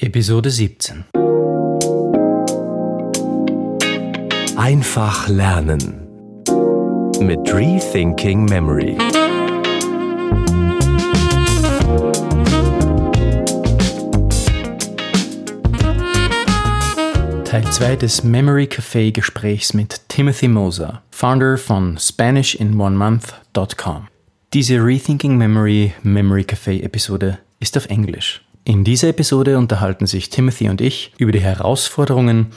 Episode 17. Einfach lernen mit Rethinking Memory. Teil 2 des Memory Café Gesprächs mit Timothy Moser, Founder von SpanishInOneMonth.com. Diese Rethinking Memory Memory Café Episode ist auf Englisch. In dieser Episode unterhalten sich Timothy und ich über die Herausforderungen,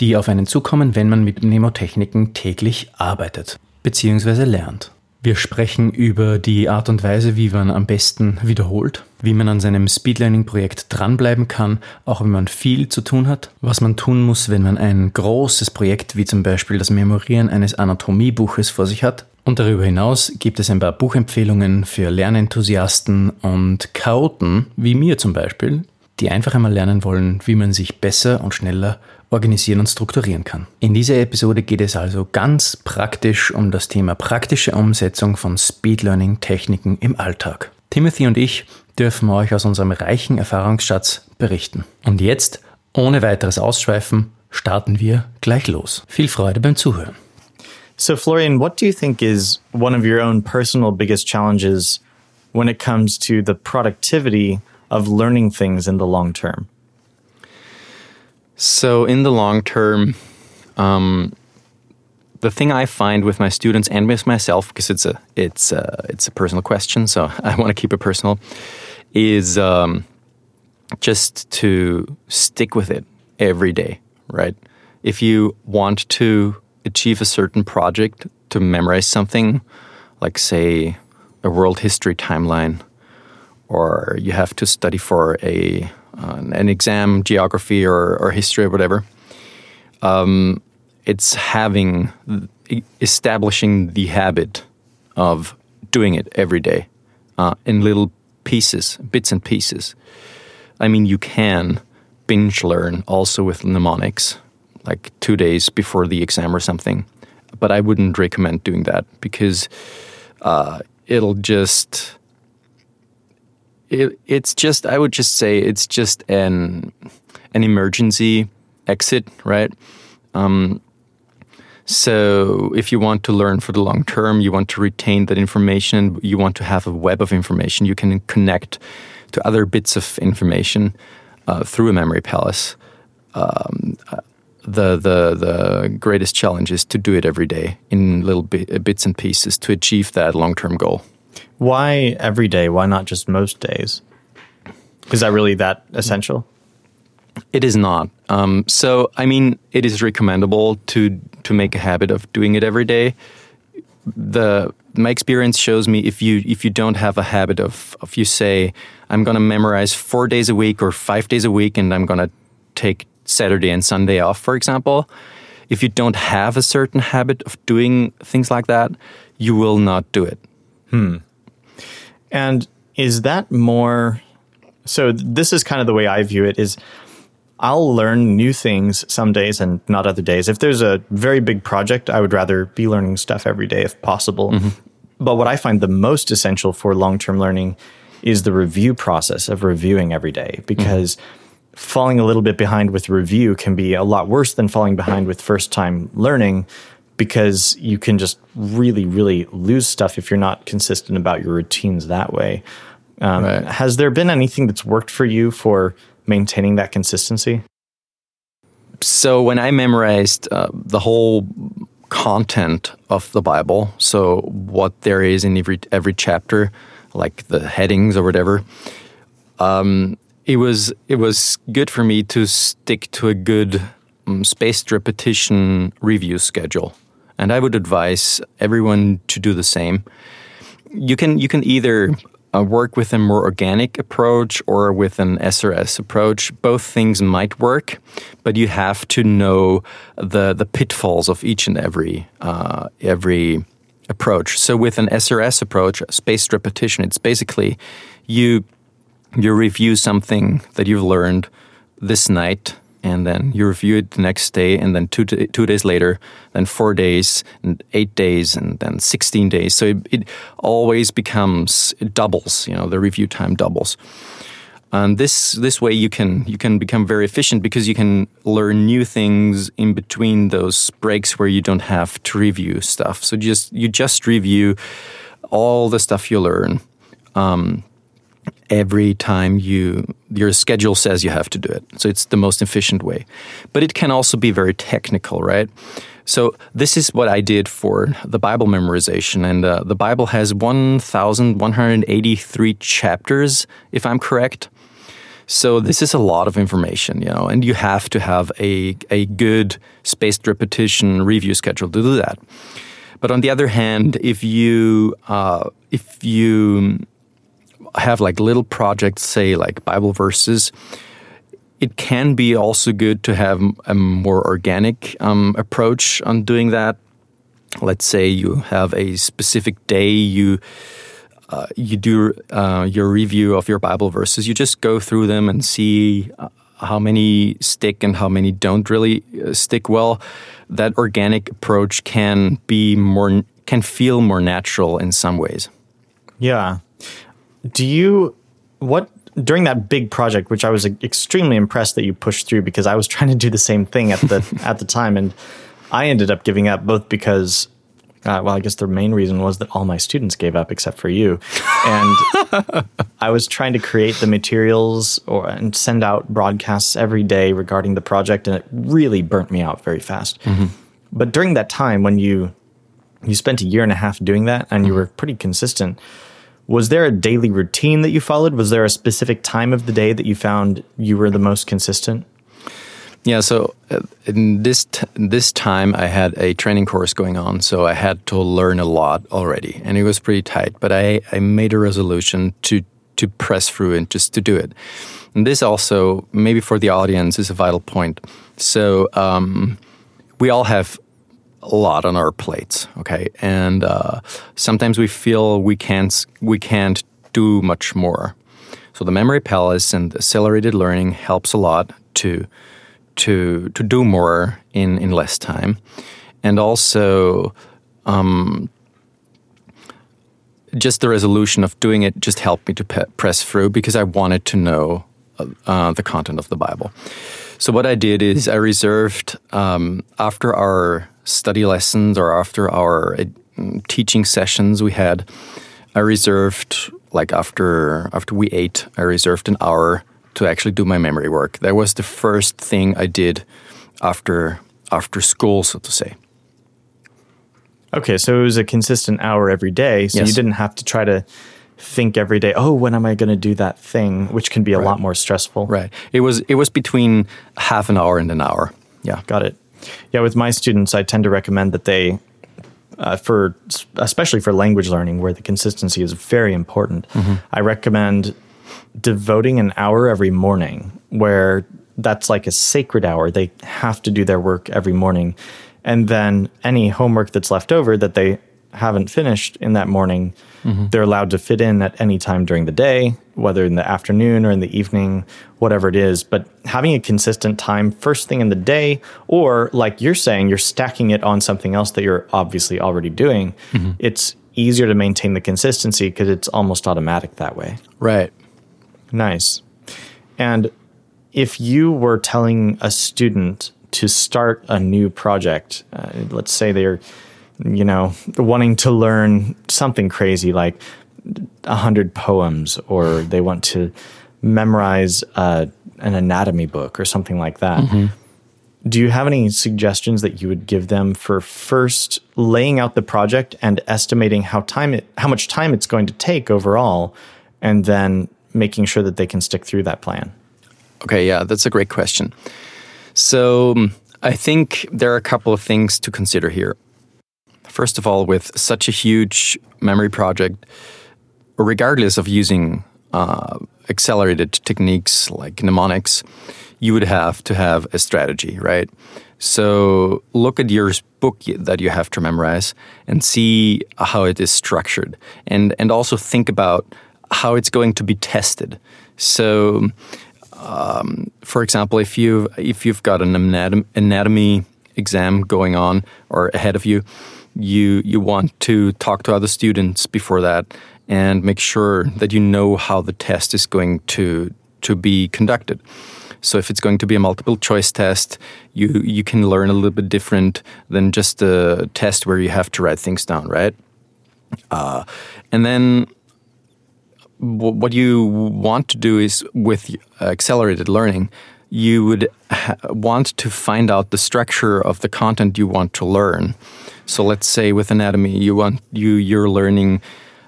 die auf einen zukommen, wenn man mit Mnemotechniken täglich arbeitet bzw. lernt. Wir sprechen über die Art und Weise, wie man am besten wiederholt, wie man an seinem Speedlearning-Projekt dranbleiben kann, auch wenn man viel zu tun hat, was man tun muss, wenn man ein großes Projekt wie zum Beispiel das Memorieren eines Anatomiebuches vor sich hat. Und darüber hinaus gibt es ein paar Buchempfehlungen für Lernenthusiasten und Chaoten, wie mir zum Beispiel, die einfach einmal lernen wollen, wie man sich besser und schneller organisieren und strukturieren kann. In dieser Episode geht es also ganz praktisch um das Thema praktische Umsetzung von Speed Learning Techniken im Alltag. Timothy und ich dürfen euch aus unserem reichen Erfahrungsschatz berichten. Und jetzt, ohne weiteres Ausschweifen, starten wir gleich los. Viel Freude beim Zuhören. So, Florian, what do you think is one of your own personal biggest challenges when it comes to the productivity of learning things in the long term? So, in the long term, um, the thing I find with my students and with myself, because it's a it's a, it's a personal question, so I want to keep it personal, is um, just to stick with it every day. Right? If you want to achieve a certain project, to memorize something, like say a world history timeline, or you have to study for a an exam, geography or, or history or whatever. Um, it's having establishing the habit of doing it every day uh, in little pieces, bits and pieces. I mean, you can binge learn also with mnemonics, like two days before the exam or something. But I wouldn't recommend doing that because uh, it'll just it, it's just I would just say it's just an an emergency exit, right? Um, so if you want to learn for the long term, you want to retain that information, you want to have a web of information, you can connect to other bits of information uh, through a memory palace. Um, the the the greatest challenge is to do it every day in little bits and pieces to achieve that long term goal. Why every day? Why not just most days? Is that really that essential? It is not. Um, so, I mean, it is recommendable to to make a habit of doing it every day. The my experience shows me if you if you don't have a habit of of you say I'm going to memorize four days a week or five days a week, and I'm going to take Saturday and Sunday off, for example. If you don't have a certain habit of doing things like that, you will not do it. Hmm. And is that more so this is kind of the way I view it is I'll learn new things some days and not other days. If there's a very big project, I would rather be learning stuff every day if possible. Mm-hmm. But what I find the most essential for long-term learning is the review process of reviewing every day because mm-hmm. Falling a little bit behind with review can be a lot worse than falling behind with first time learning because you can just really, really lose stuff if you're not consistent about your routines that way. Um, right. Has there been anything that's worked for you for maintaining that consistency? So, when I memorized uh, the whole content of the Bible, so what there is in every every chapter, like the headings or whatever, um, it was it was good for me to stick to a good um, spaced repetition review schedule and I would advise everyone to do the same. You can you can either uh, work with a more organic approach or with an SRS approach. Both things might work, but you have to know the the pitfalls of each and every uh, every approach. So with an SRS approach, spaced repetition, it's basically you you review something that you've learned this night and then you review it the next day, and then two two days later, then four days, and eight days, and then sixteen days. So it, it always becomes it doubles. You know, the review time doubles. And this this way you can you can become very efficient because you can learn new things in between those breaks where you don't have to review stuff. So just you just review all the stuff you learn um, every time you your schedule says you have to do it. So it's the most efficient way. But it can also be very technical, right? So this is what I did for the Bible memorization, and uh, the Bible has 1,183 chapters, if I'm correct. So this is a lot of information, you know, and you have to have a a good spaced repetition review schedule to do that. But on the other hand, if you uh, if you have like little projects, say like Bible verses, it can be also good to have a more organic um, approach on doing that. Let's say you have a specific day you uh, you do uh, your review of your Bible verses. You just go through them and see uh, how many stick and how many don't really uh, stick well. That organic approach can be more can feel more natural in some ways. Yeah. Do you what during that big project, which I was extremely impressed that you pushed through because I was trying to do the same thing at the at the time, and I ended up giving up both because, uh, well, I guess the main reason was that all my students gave up except for you, and I was trying to create the materials or and send out broadcasts every day regarding the project, and it really burnt me out very fast. Mm-hmm. But during that time, when you you spent a year and a half doing that, and you were pretty consistent was there a daily routine that you followed? Was there a specific time of the day that you found you were the most consistent? Yeah, so uh, in this t- this time I had a training course going on, so I had to learn a lot already, and it was pretty tight. But I, I made a resolution to to press through and just to do it. And this also, maybe for the audience, is a vital point. So um, we all have a lot on our plates, okay, and uh, sometimes we feel we can't we can't do much more. So the memory palace and accelerated learning helps a lot to to to do more in in less time, and also. Um, just the resolution of doing it just helped me to pe- press through because I wanted to know uh, uh the content of the Bible. So what I did is I reserved um, after our study lessons or after our uh, teaching sessions we had, I reserved like after after we ate, I reserved an hour to actually do my memory work. That was the first thing I did after after school, so to say. Okay, so it was a consistent hour every day, so Yes. you didn't have to try to think every day, oh, when am I going to do that thing, which can be a lot more stressful. Right. It was it was between half an hour and an hour. Yeah. Got it. Yeah, with my students, I tend to recommend that they, uh, for especially for language learning, where the consistency is very important. I recommend devoting an hour every morning, where that's like a sacred hour. They have to do their work every morning, and then any homework that's left over that they haven't finished in that morning, they're allowed to fit in at any time during the day, whether in the afternoon or in the evening, whatever it is. But having a consistent time first thing in the day, or like you're saying, you're stacking it on something else that you're obviously already doing, it's easier to maintain the consistency because it's almost automatic that way. Right. Nice. And if you were telling a student to start a new project, uh, let's say they're, you know, wanting to learn something crazy like a hundred poems, or they want to memorize uh, an anatomy book or something like that. Do you have any suggestions that you would give them for first laying out the project and estimating how time it, how much time it's going to take overall, and then making sure that they can stick through that plan? Okay, yeah, that's a great question. So I think there are a couple of things to consider here. First of all, with such a huge memory project, regardless of using uh, accelerated techniques like mnemonics, you would have to have a strategy, right? So look at your book that you have to memorize and see how it is structured, and and also think about how it's going to be tested. So, um, for example, if you if you've got an anatomy exam going on or ahead of you, you you want to talk to other students before that and make sure that you know how the test is going to to be conducted. So if it's going to be a multiple choice test, you you can learn a little bit different than just a test where you have to write things down, right? Uh, and then what you want to do is with accelerated learning, you would want to find out the structure of the content you want to learn. So let's say with anatomy, you want you you're learning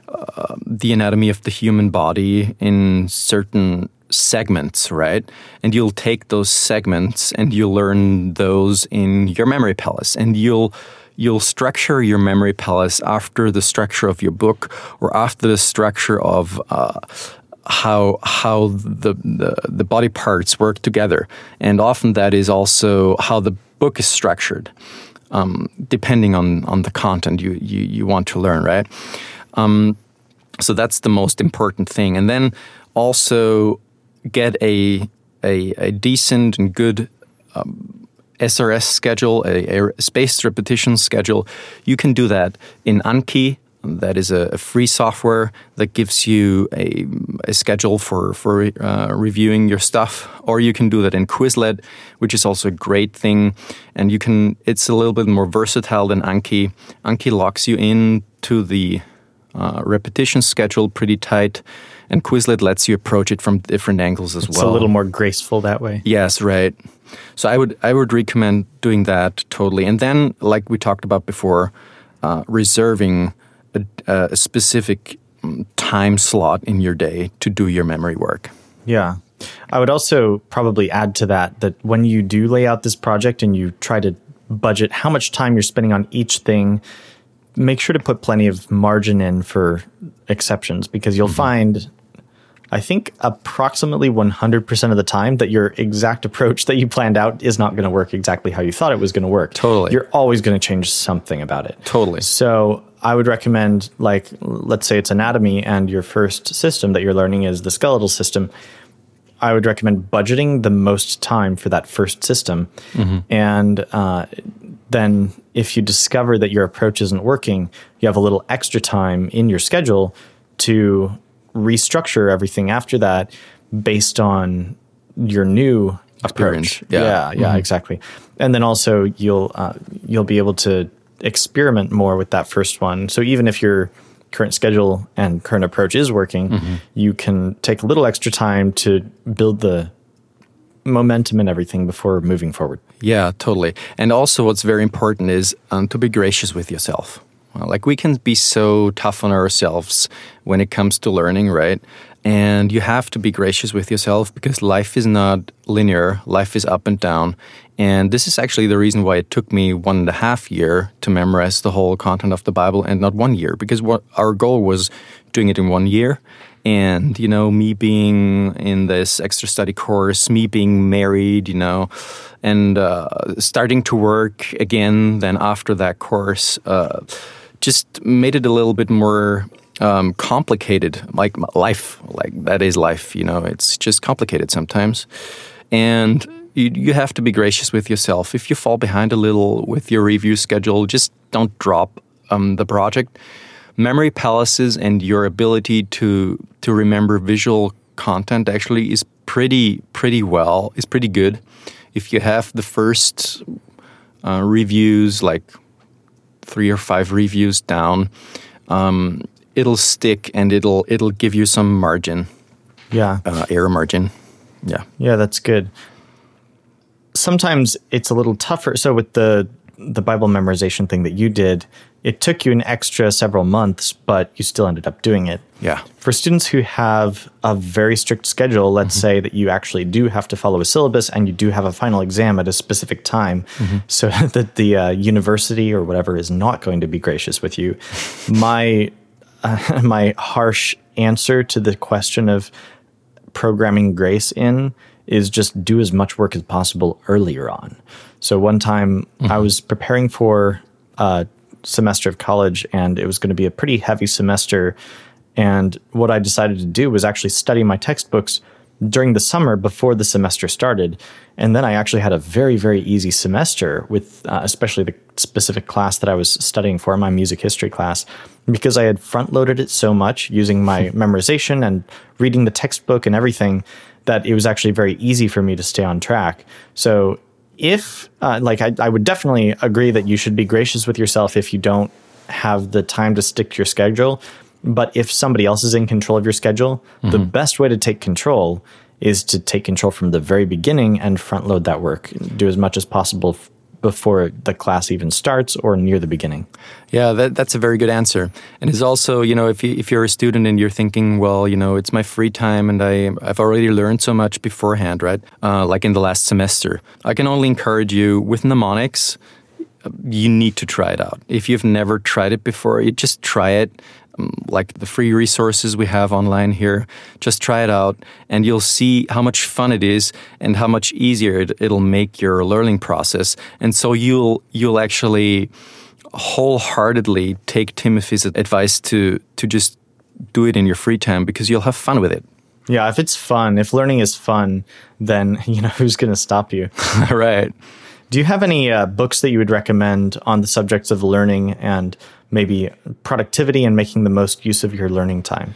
uh, the anatomy of the human body in certain segments, right? And you'll take those segments and you'll learn those in your memory palace, and you'll you'll structure your memory palace after the structure of your book or after the structure of uh, how how the, the, the body parts work together, and often that is also how the book is structured, um, depending on on the content you you, you want to learn, right? Um, so that's the most important thing, and then also get a a, a decent and good um, SRS schedule, a, a, spaced repetition schedule. You can do that in Anki. That is a, a free software that gives you a, a schedule for for uh, reviewing your stuff, or you can do that in Quizlet, which is also a great thing. And you can. It's a little bit more versatile than Anki. Anki locks you into the uh, repetition schedule pretty tight and Quizlet lets you approach it from different angles as it's well. It's a little more graceful that way. Yes, right. So I would I would recommend doing that totally. And then, like we talked about before, uh, reserving a, a specific time slot in your day to do your memory work. Yeah. I would also probably add to that that when you do lay out this project and you try to budget how much time you're spending on each thing, make sure to put plenty of margin in for exceptions because you'll mm-hmm. find I think approximately 100% of the time that your exact approach that you planned out is not going to work exactly how you thought it was going to work. Totally. You're always going to change something about it. Totally. So I would recommend, like, let's say it's anatomy and your first system that you're learning is the skeletal system. I would recommend budgeting the most time for that first system. Mm-hmm. And uh, then if you discover that your approach isn't working, you have a little extra time in your schedule to restructure everything after that based on your new approach. Yeah, yeah, yeah mm-hmm. exactly. And then also you'll uh, you'll be able to experiment more with that first one. So even if your current schedule and current approach is working, mm-hmm. you can take a little extra time to build the momentum and everything before moving forward. Yeah, totally. And also, what's very important is um, to be gracious with yourself. Like we can be so tough on ourselves when it comes to learning, right? And you have to be gracious with yourself because life is not linear. Life is up and down. And this is actually the reason why it took me one and a half year to memorize the whole content of the Bible and not one year because what our goal was doing it in one year. And, you know, me being in this extra study course, me being married, you know, and uh, starting to work again then after that course. Uh, just made it a little bit more um, complicated. Like life, like that is life. You know, it's just complicated sometimes, and you, you have to be gracious with yourself. If you fall behind a little with your review schedule, just don't drop um, the project. Memory palaces and your ability to to remember visual content actually is pretty pretty well is pretty good. If you have the first uh, reviews like three or five reviews down, um, it'll stick and it'll it'll give you some margin. Yeah, uh, error margin. Yeah, yeah, that's good. Sometimes it's a little tougher. So with the the Bible memorization thing that you did, it took you an extra several months, but you still ended up doing it. Yeah. For students who have a very strict schedule, let's mm-hmm. say that you actually do have to follow a syllabus and you do have a final exam at a specific time, mm-hmm. so that the uh, university or whatever is not going to be gracious with you. my uh, my harsh answer to the question of programming grace in is just do as much work as possible earlier on. So one time mm-hmm. I was preparing for a semester of college, and it was going to be a pretty heavy semester. And what I decided to do was actually study my textbooks during the summer before the semester started. And then I actually had a very, very easy semester with uh, especially the specific class that I was studying for, my music history class, because I had front loaded it so much using my memorization and reading the textbook and everything that it was actually very easy for me to stay on track. So if uh, like I, I would definitely agree that you should be gracious with yourself if you don't have the time to stick to your schedule but if somebody else is in control of your schedule mm-hmm. the best way to take control is to take control from the very beginning and front load that work do as much as possible f- before the class even starts or near the beginning. Yeah, that, that's a very good answer. And it's also, you know, if, you, if you're a student and you're thinking, well, you know, it's my free time and I, I've already learned so much beforehand, right? Uh, like in the last semester, I can only encourage you with mnemonics, you need to try it out. If you've never tried it before, you just try it like the free resources we have online here. Just try it out, and you'll see how much fun it is and how much easier it, it'll make your learning process. And so you'll you'll actually wholeheartedly take Timothy's advice to to just do it in your free time because you'll have fun with it. Yeah, if it's fun, if learning is fun, then you know who's going to stop you. right. Do you have any uh, books that you would recommend on the subjects of learning and maybe productivity and making the most use of your learning time?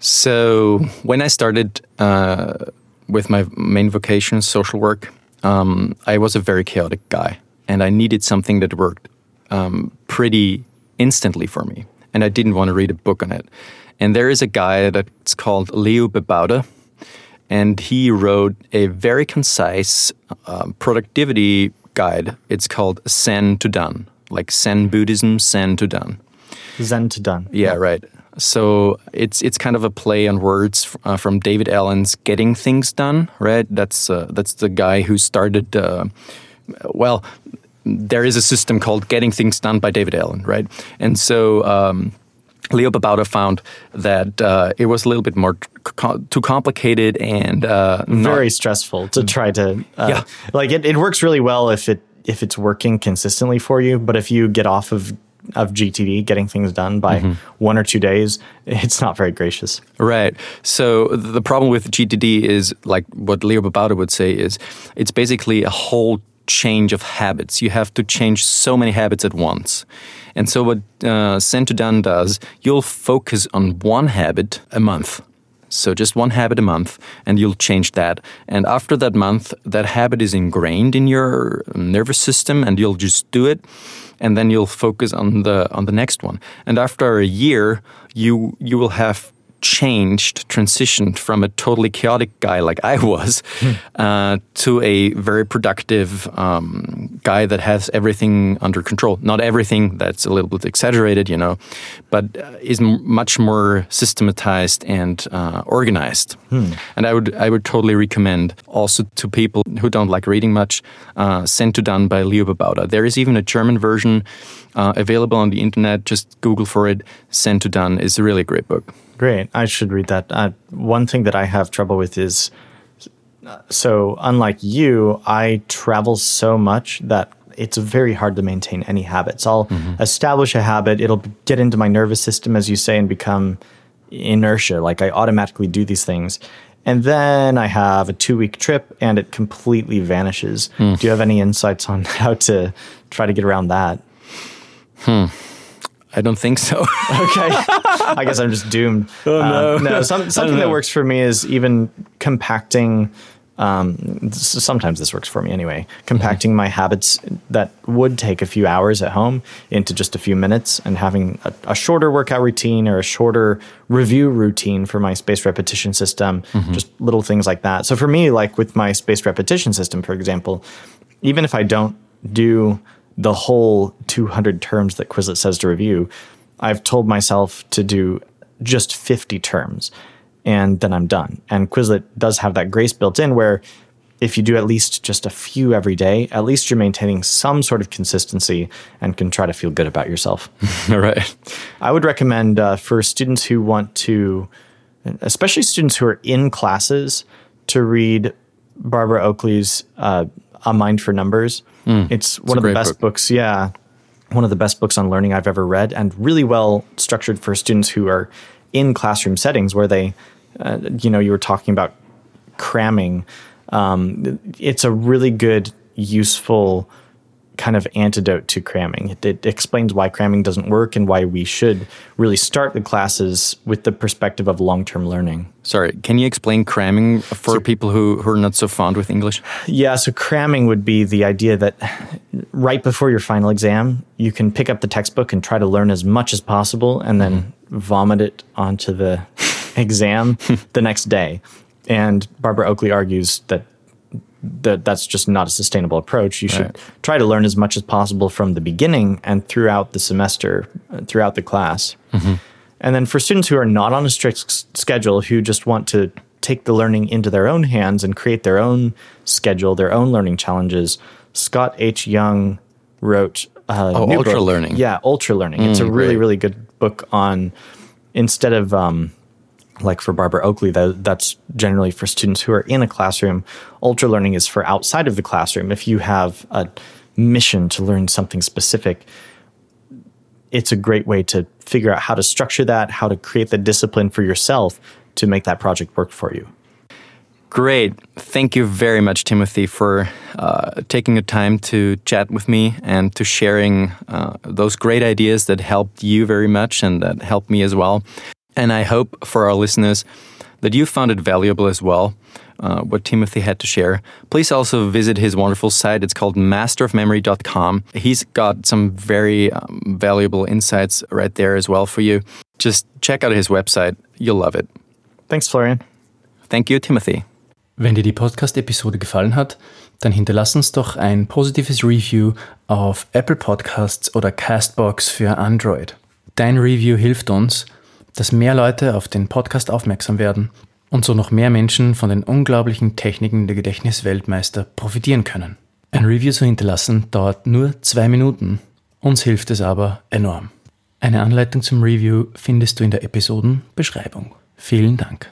So, when I started uh, with my main vocation, social work, um, I was a very chaotic guy and I needed something that worked um, pretty instantly for me. And I didn't want to read a book on it. And there is a guy that's called Leo Babauta, and he wrote a very concise uh, productivity guide. It's called Zen to Done like Zen Buddhism, Zen to done. Zen to done. Yeah, yeah. right. So it's it's kind of a play on words uh, from David Allen's "Getting Things Done." Right. That's uh, that's the guy who started. Uh, well, there is a system called "Getting Things Done" by David Allen. Right. And so. Um, Leo Babauta found that uh, it was a little bit more co- too complicated and uh, very stressful to try to. Uh, yeah, like it, it works really well if it if it's working consistently for you. But if you get off of of GTD, getting things done by mm-hmm. one or two days, it's not very gracious. Right. So the problem with GTD is like what Leo Babauta would say is it's basically a whole change of habits. You have to change so many habits at once. And so what uh, Zen to Done does, you'll focus on one habit a month. So just one habit a month, and you'll change that. And after that month, that habit is ingrained in your nervous system, and you'll just do it. And then you'll focus on the on the next one. And after a year, you you will have changed, transitioned from a totally chaotic guy like I was hmm. uh, to a very productive um, guy that has everything under control. Not everything, that's a little bit exaggerated, you know, but uh, is much more systematized and uh, organized. Hmm. And I would I would totally recommend also to people who don't like reading much, uh, Zen to Done by Leo Babauta. There is even a German version uh, available on the internet. Just Google for it. Zen to Done is a really great book. Great. I should read that. Uh, one thing that I have trouble with is so, unlike you, I travel so much that it's very hard to maintain any habits. I'll mm-hmm. establish a habit, it'll get into my nervous system, as you say, and become inertia. Like I automatically do these things. And then I have a two week trip and it completely vanishes. Mm. Do you have any insights on how to try to get around that? Hmm. I don't think so. okay. I guess I'm just doomed. Oh, no. Um, no, some, something that works for me is even compacting. Um, sometimes this works for me anyway. Compacting mm-hmm. my habits that would take a few hours at home into just a few minutes and having a, a shorter workout routine or a shorter review routine for my spaced repetition system, mm-hmm. just little things like that. So for me, like with my spaced repetition system, for example, even if I don't do the whole 200 terms that Quizlet says to review, I've told myself to do just 50 terms and then I'm done. And Quizlet does have that grace built in where if you do at least just a few every day, at least you're maintaining some sort of consistency and can try to feel good about yourself. All right. I would recommend uh, for students who want to, especially students who are in classes, to read Barbara Oakley's uh, A Mind for Numbers. Mm, it's one of the best book. books. Yeah, one of the best books on learning I've ever read, and really well structured for students who are in classroom settings where they, uh, you know, you were talking about cramming, um, it's a really good, useful kind of antidote to cramming. It, it, explains why cramming doesn't work and why we should really start the classes with the perspective of long term learning. Sorry, can you explain cramming for so, people who, who are not so fond with English? Yeah, so cramming would be the idea that right before your final exam, you can pick up the textbook and try to learn as much as possible and then mm-hmm. vomit it onto the exam the next day. And Barbara Oakley argues that that that's just not a sustainable approach. You should right. try to learn as much as possible from the beginning and throughout the semester, uh, throughout the class. Mm-hmm. And then for students who are not on a strict s- schedule, who just want to take the learning into their own hands and create their own schedule, their own learning challenges, Scott H. Young wrote uh, oh, Ultra book. Learning. Yeah, Ultra Learning. Mm, it's a really, great. really good book on instead of um, like for Barbara Oakley, that, that's generally for students who are in a classroom. Ultra learning is for outside of the classroom. If you have a mission to learn something specific, it's a great way to figure out how to structure that, how to create the discipline for yourself to make that project work for you. Great. Thank you very much, Timothy, for uh, taking the time to chat with me and to sharing uh, those great ideas that helped you very much and that helped me as well. And I hope for our listeners that you found it valuable as well, uh, what Timothy had to share. Please also visit his wonderful site. It's called masterofmemory.com. He's got some very um, valuable insights right there as well for you. Just check out his website. You'll love it. Thanks, Florian. Thank you, Timothy. Wenn dir die Podcast-Episode gefallen hat, dann hinterlass uns doch ein positives Review auf Apple Podcasts oder Castbox für Android. Dein Review hilft uns, dass mehr Leute auf den Podcast aufmerksam werden und so noch mehr Menschen von den unglaublichen Techniken der Gedächtnisweltmeister profitieren können. Ein Review zu hinterlassen dauert nur zwei Minuten, uns hilft es aber enorm. Eine Anleitung zum Review findest du in der Episodenbeschreibung. Vielen Dank.